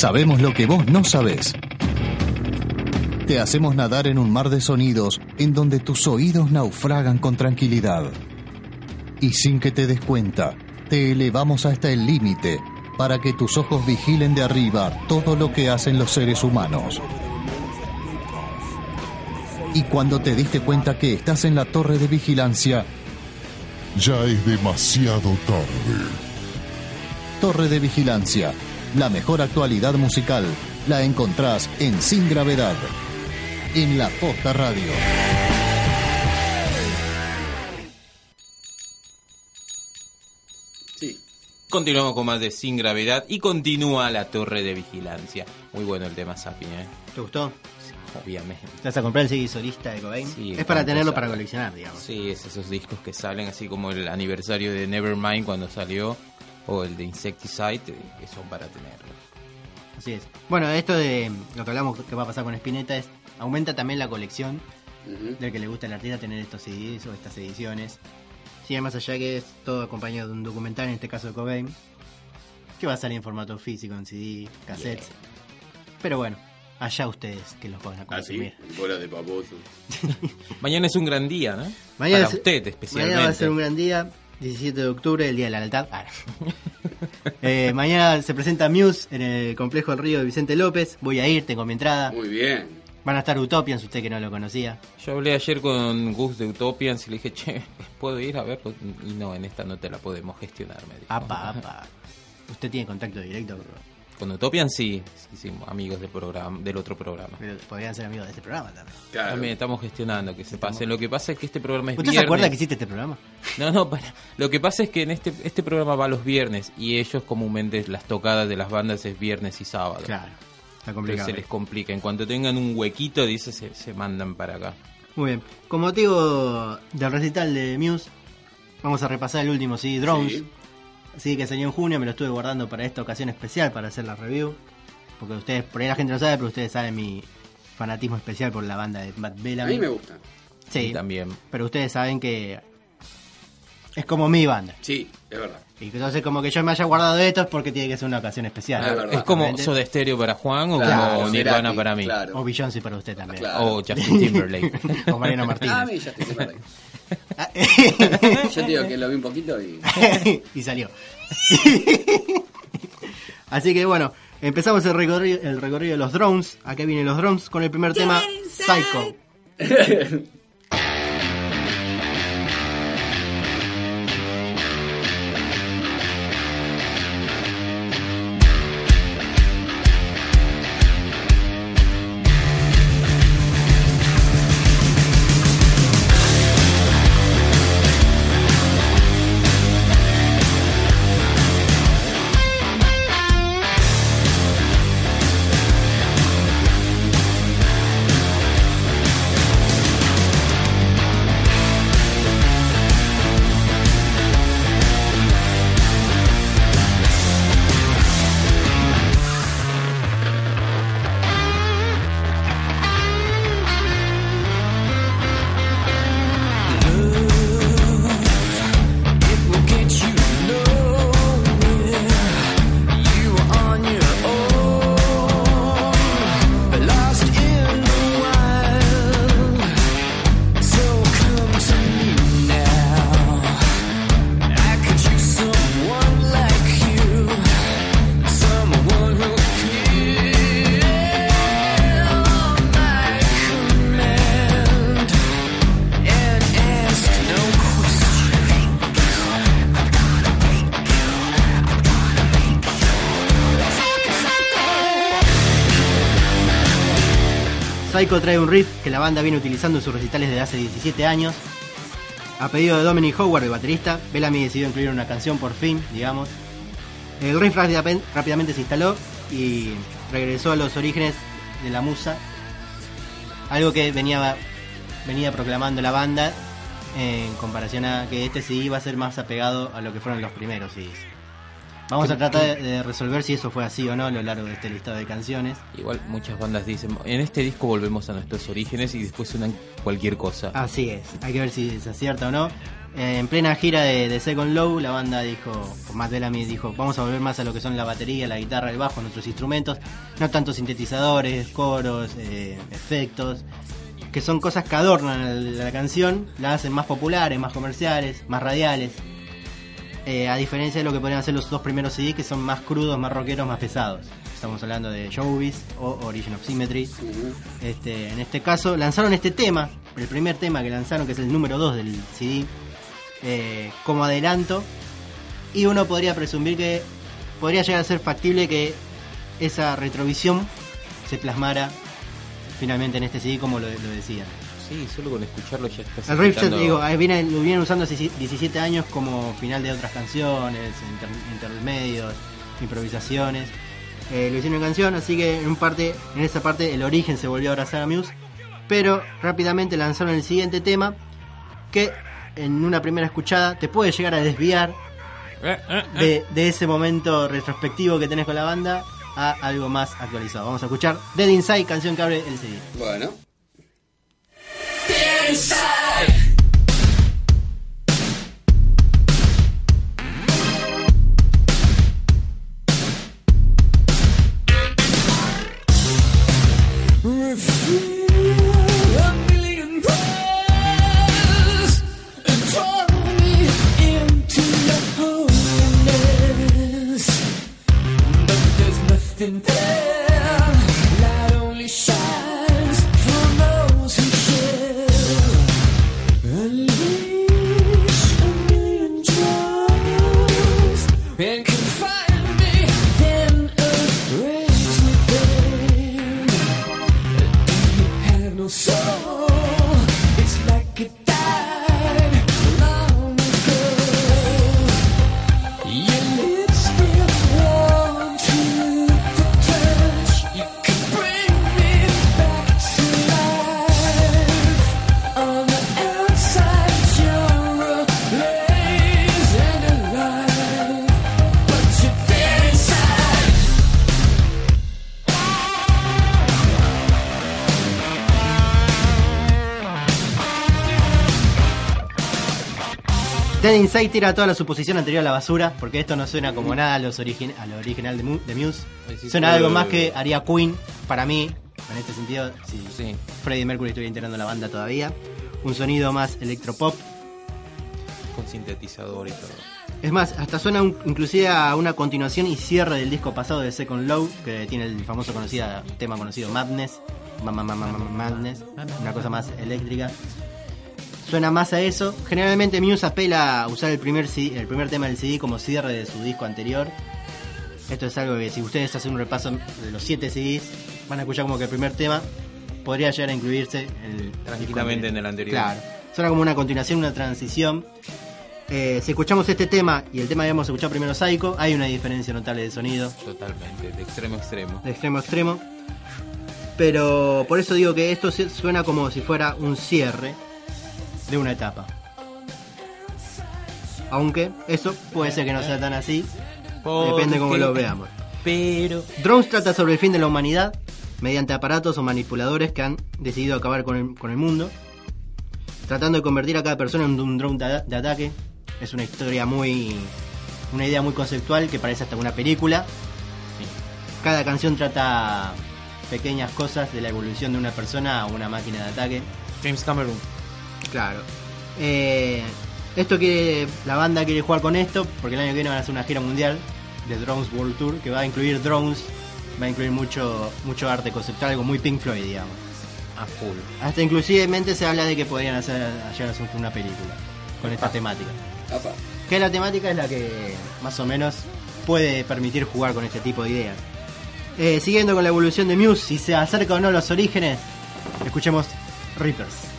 Sabemos lo que vos no sabés. Te hacemos nadar en un mar de sonidos en donde tus oídos naufragan con tranquilidad. Y sin que te des cuenta, te elevamos hasta el límite para que tus ojos vigilen de arriba todo lo que hacen los seres humanos. Y cuando te diste cuenta que estás en la torre de vigilancia, Ya es demasiado tarde. Torre de Vigilancia, la mejor actualidad musical, la encontrás en Sin Gravedad, en la Posta Radio. Sí. Continuamos con más de Sin Gravedad y continúa la torre de vigilancia. Muy bueno el tema Sapi, ¿eh? ¿Te gustó? Obviamente. ¿Te vas a comprar el CD solista de Cobain? Sí, es para tenerlo sale. para coleccionar, digamos. Sí, es esos discos que salen así como el aniversario de Nevermind cuando salió o el de Insecticide eh, que son para tenerlo. Así es. Bueno, esto de lo que hablamos que va a pasar con Spinetta es aumenta también la colección del que le gusta al artista tener estos CDs o estas ediciones. Sigue más allá que es todo acompañado de un documental, en este caso de Cobain, que va a salir en formato físico, en CD, cassettes. Pero bueno, allá ustedes que los puedan Así, consumir. bola de paposo. Mañana es un gran día, ¿no? Mañana para es- usted especialmente. Mañana va a ser un gran día, 17 de octubre, el Día de la Lealtad. Ah, no. Eh, mañana se presenta Muse en el Complejo del Río de Vicente López. Voy a ir, tengo mi entrada. Muy bien. Van a estar Utopians, usted que no lo conocía. Yo hablé ayer con Gus de Utopians y le dije, che, ¿puedo ir a verlo? Y no, en esta no te la podemos gestionar, me dijo. Apa, apa. Usted tiene contacto directo, Con Utopians sí, sí, sí, amigos del programa, del otro programa. pero podrían ser amigos de este programa también. Claro. También estamos gestionando que se pase. Lo que pasa es que este programa es ¿Usted se viernes. acuerda que hiciste este programa? No, no, para. Lo que pasa es que en este este programa va los viernes y ellos comúnmente las tocadas de las bandas es viernes y sábado. Claro, está Entonces complicado. se les complica. En cuanto tengan un huequito, dice, se, se mandan para acá. Muy bien. Con motivo del recital de Muse, vamos a repasar el último CD, Drones. Sí. Así que salió en junio, me lo estuve guardando para esta ocasión especial, para hacer la review. Porque ustedes, por ahí la gente no sabe, pero ustedes saben mi fanatismo especial por la banda de Matt A Bellamy. mí me gusta. Y Sí, también. pero ustedes saben que es como mi banda. Sí, es verdad. Y entonces como que yo me haya guardado esto es porque tiene que ser una ocasión especial. Ah, es. Es como. Soda Stereo para Juan o Claro, como Nirvana para mí. Claro. O Beyoncé para usted también. Claro. O Justin Timberlake. o Mariano Martínez. Ah, a mí Yo te digo que lo vi un poquito y. y salió. Así que bueno, empezamos el recorrido, el recorrido de los drones. Acá vienen los drones con el primer tema, Psycho. Psycho trae un riff que la banda viene utilizando en sus recitales desde hace 17 años. A pedido de Dominic Howard, el baterista, Bellamy decidió incluir una canción por fin, digamos. El riff rápida- rápidamente se instaló y regresó a los orígenes de la musa. Algo que venía, venía proclamando la banda en comparación a que este CD iba a ser más apegado a lo que fueron los primeros CDs. Vamos a tratar de, de resolver si eso fue así o no a lo largo de este listado de canciones. Igual muchas bandas dicen, en este disco volvemos a nuestros orígenes y después suenan cualquier cosa. Así es, hay que ver si se acierta o no. Eh, en plena gira de, de Second Low, la banda dijo, o Matt Bellamy dijo, vamos a volver más a lo que son la batería, la guitarra, el bajo, nuestros instrumentos, no tanto sintetizadores, coros, eh, efectos, que son cosas que adornan la, la canción, la hacen más populares, más comerciales, más radiales. Eh, a diferencia de lo que podrían hacer los dos primeros CD, que son más crudos, más rockeros, más pesados. Estamos hablando de Showbiz o Origin of Symmetry. Este, en este caso lanzaron este tema, el primer tema que lanzaron, que es el número 2 del CD, eh, como adelanto. Y uno podría presumir que podría llegar a ser factible que esa retrovisión se plasmara finalmente en este CD como lo, lo decían. Sí, solo con escucharlo ya estás El riff, escuchando- digo, lo vienen usando hace 17 años como final de otras canciones, inter- intermedios, improvisaciones. Eh, lo hicieron en canción, así que en un parte, en esa parte el origen se volvió a abrazar a Muse, pero rápidamente lanzaron el siguiente tema que en una primera escuchada te puede llegar a desviar eh, eh. de, de ese momento retrospectivo que tenés con la banda a algo más actualizado. Vamos a escuchar Dead Inside, canción que abre el CD. Bueno. inside. Dead Inside tira toda la suposición anterior a la basura, porque esto no suena como nada a, los a lo original de, Mu- de Muse. Suena algo más que haría Queen, para mí, en este sentido, si Sí. Freddie Mercury estuviera integrando la banda todavía. Un sonido más electropop. Con sintetizador y todo. Es más, hasta suena un- inclusive a una continuación y cierre del disco pasado de Second Low, que tiene el famoso conocida, tema conocido Madness. Ma- ma- ma- ma- ma- Madness, una cosa más eléctrica. Suena más a eso. Generalmente Muse apela a usar el primer, CD el primer tema del CD como cierre de su disco anterior. Esto es algo que si ustedes hacen un repaso de los 7 CDs, van a escuchar como que el primer tema podría llegar a incluirse en el Tranquilamente en el anterior. Claro. Suena como una continuación, una transición. Eh, si escuchamos este tema y el tema que habíamos escuchado primero Psycho, hay una diferencia notable de sonido, Totalmente, de extremo a extremo. de extremo a extremo. Pero por eso digo que esto suena como si fuera un cierre de una etapa. Aunque eso puede ser que no sea tan así, depende cómo Porque- lo veamos. Pero. Drones trata sobre el fin de la humanidad mediante aparatos o manipuladores que han decidido acabar con el, con el mundo, tratando de convertir a cada persona en un drone de, de ataque. Es una historia muy. una idea muy conceptual que parece hasta una película. Cada canción trata pequeñas cosas de la evolución de una persona a una máquina de ataque. James Cameron. Claro. Eh, esto que la banda quiere jugar con esto, porque el año que viene van a hacer una gira mundial de Drones World Tour, que va a incluir drones, va a incluir mucho, mucho arte conceptual, algo muy Pink Floyd, digamos. A full. Hasta inclusivemente se habla de que podrían hacer llegar a hacer una película con esta temática. Apa. Que la temática es la que más o menos puede permitir jugar con este tipo de ideas. Eh, siguiendo con la evolución de Muse, si se acerca o no a los orígenes, escuchemos Reapers.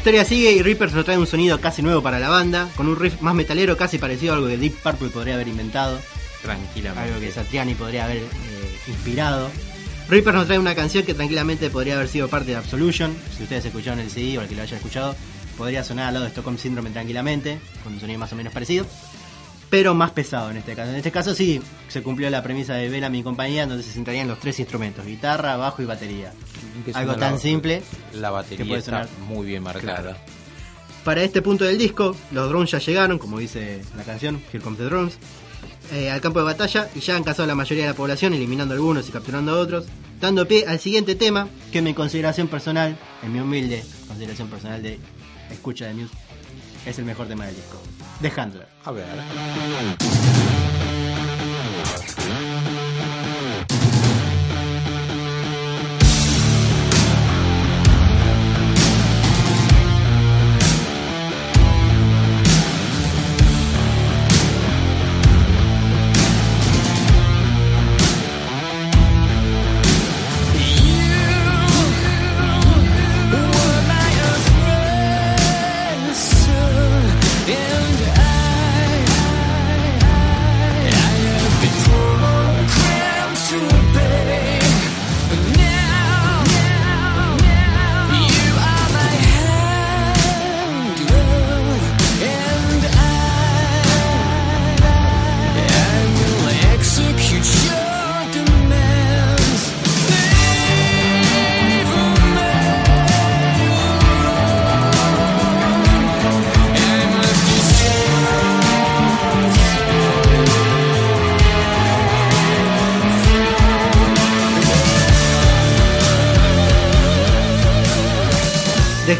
Historia sigue y Reapers nos trae un sonido casi nuevo para la banda, con un riff más metalero casi parecido a algo que Deep Purple podría haber inventado, Tranquilamente. algo que Satriani podría haber eh, inspirado. Reapers nos trae una canción que tranquilamente podría haber sido parte de Absolution, si ustedes escucharon el CD o el que lo hayan escuchado, podría sonar al lado de Stockholm Syndrome tranquilamente, con un sonido más o menos parecido, pero más pesado en este caso. En este caso sí se cumplió la premisa de Bellamy y compañía, donde se sentarían los tres instrumentos, guitarra, bajo y batería. Que Algo tan simple La que batería puede está sonar- muy bien marcada. Para este punto del disco, los drones ya llegaron, como dice la canción, Here Comes the Drones, eh, al campo de batalla y ya han cazado a la mayoría de la población, eliminando algunos y capturando a otros, dando pie al siguiente tema, que en mi consideración personal, en mi humilde consideración personal de escucha de Muse, es el mejor tema del disco. The Handler. A ver.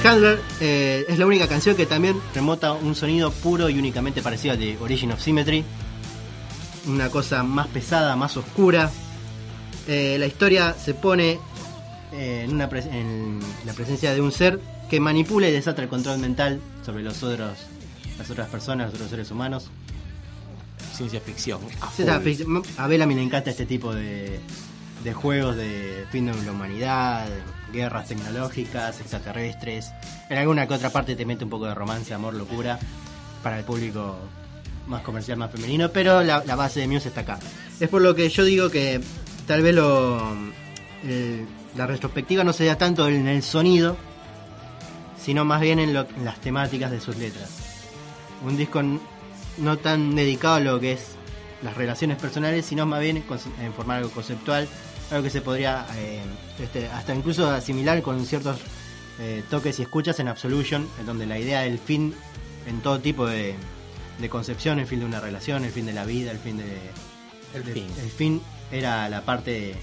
Handler eh, es la única canción que también remota un sonido puro y únicamente parecido al de Origin of Symmetry. Una cosa más pesada, más oscura. Eh, la historia se pone eh, en, una pres- en la presencia de un ser que manipula y desata el control mental sobre los otros, las otras personas, los otros seres humanos. Ciencia ficción. a full. A Bellamy le encanta este tipo de, de juegos de fin de la humanidad, guerras tecnológicas, extraterrestres. En alguna que otra parte te mete un poco de romance, amor, locura para el público más comercial, más femenino, pero la, base de Muse está acá. Es por lo que yo digo que tal vez lo, el- la retrospectiva no se da tanto en el sonido, sino más bien en, lo- en las temáticas de sus letras. Un disco no tan dedicado a lo que es las relaciones personales, sino más bien en formar algo conceptual, algo que se podría eh, este, hasta incluso asimilar con ciertos eh, toques y escuchas en Absolution, en donde la idea del fin en todo tipo de, de concepción, el fin de una relación, el fin de la vida, el fin de... El fin. el fin era la parte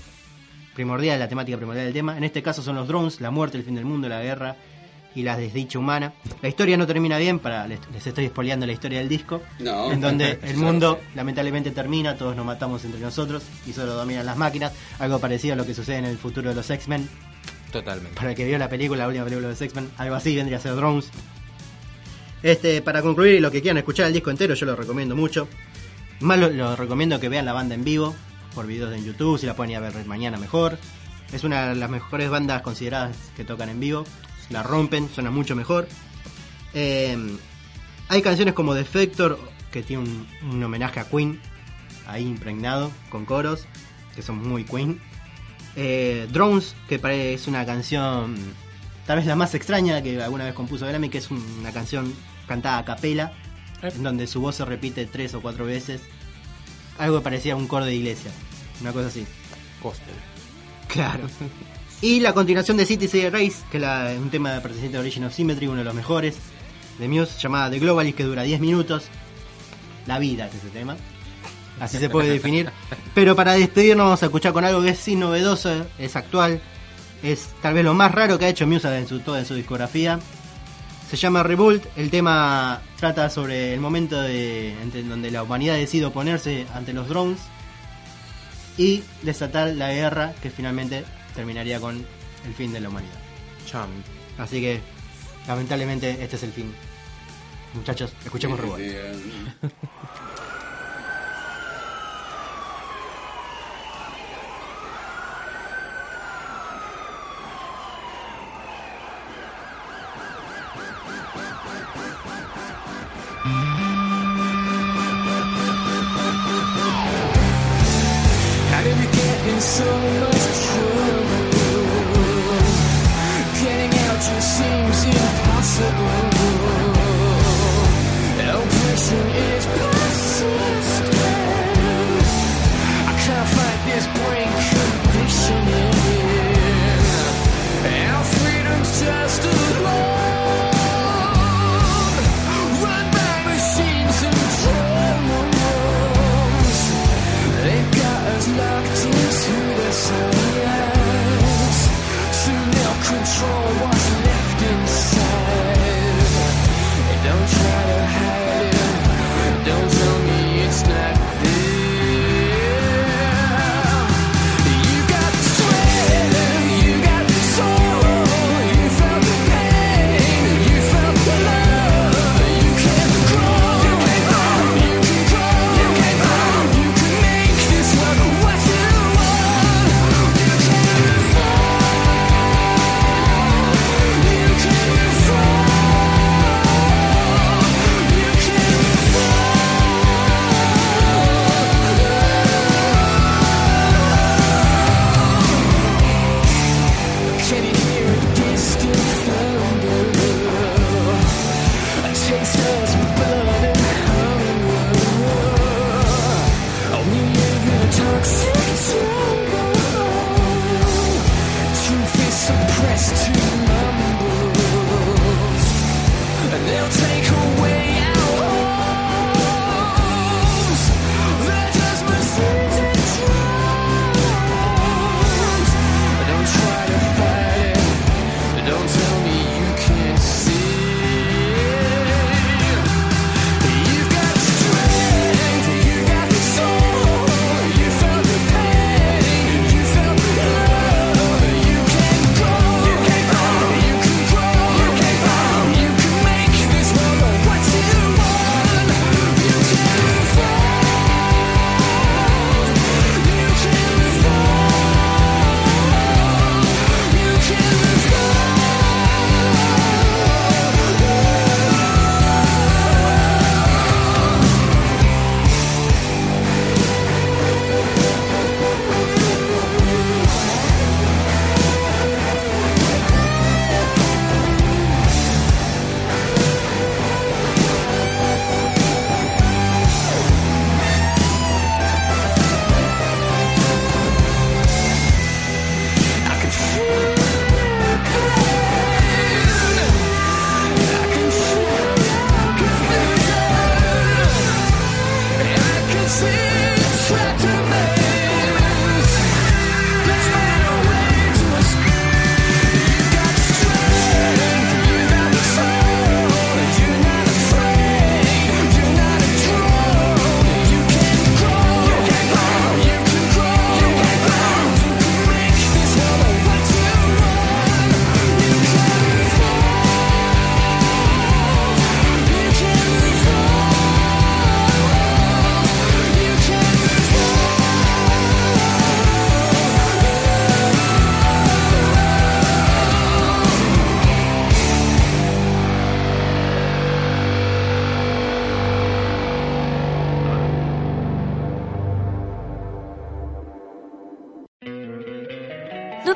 primordial, la temática primordial del tema. En este caso son los drones, la muerte, el fin del mundo, la guerra y la desdicha humana. La historia no termina bien, para les, les estoy spoileando la historia del disco, No. en donde el mundo lamentablemente termina, todos nos matamos entre nosotros y solo dominan las máquinas, algo parecido a lo que sucede en el futuro de los X-Men. Totalmente. Para el que vio la película, la última película de los X-Men, algo así vendría a ser Drones. Este, para concluir y lo que quieran escuchar el disco entero, yo lo recomiendo mucho. Más lo, lo recomiendo que vean la banda en vivo, por videos en YouTube, si la pueden ir a ver mañana mejor. Es una de las mejores bandas consideradas que tocan en vivo. La rompen, suena mucho mejor. Eh, hay canciones como Defector, que tiene un, un homenaje a Queen, ahí impregnado, con coros, que son muy Queen. Eh, Drones, que es una canción tal vez la más extraña que alguna vez compuso Bellamy, que es un- una canción cantada a capela, en donde su voz se repite tres o cuatro veces. Algo que parecía un coro de iglesia, una cosa así. Gospel. Claro. Y la continuación de City City Race, que es un tema perteneciente a Origin of Symmetry, uno de los mejores de Muse, llamada The Globalist, que dura 10 minutos. La vida es ese tema. Así se puede definir. Pero para despedirnos vamos a escuchar con algo que es sí novedoso, es actual. Es tal vez lo más raro que ha hecho Muse en su, toda su discografía. Se llama Revolt. El tema trata sobre el momento de, en donde la humanidad decide oponerse ante los drones y desatar la guerra que finalmente terminaría con el fin de la humanidad. Cham. Así que, lamentablemente, este es el fin. Muchachos, escuchemos Revolt.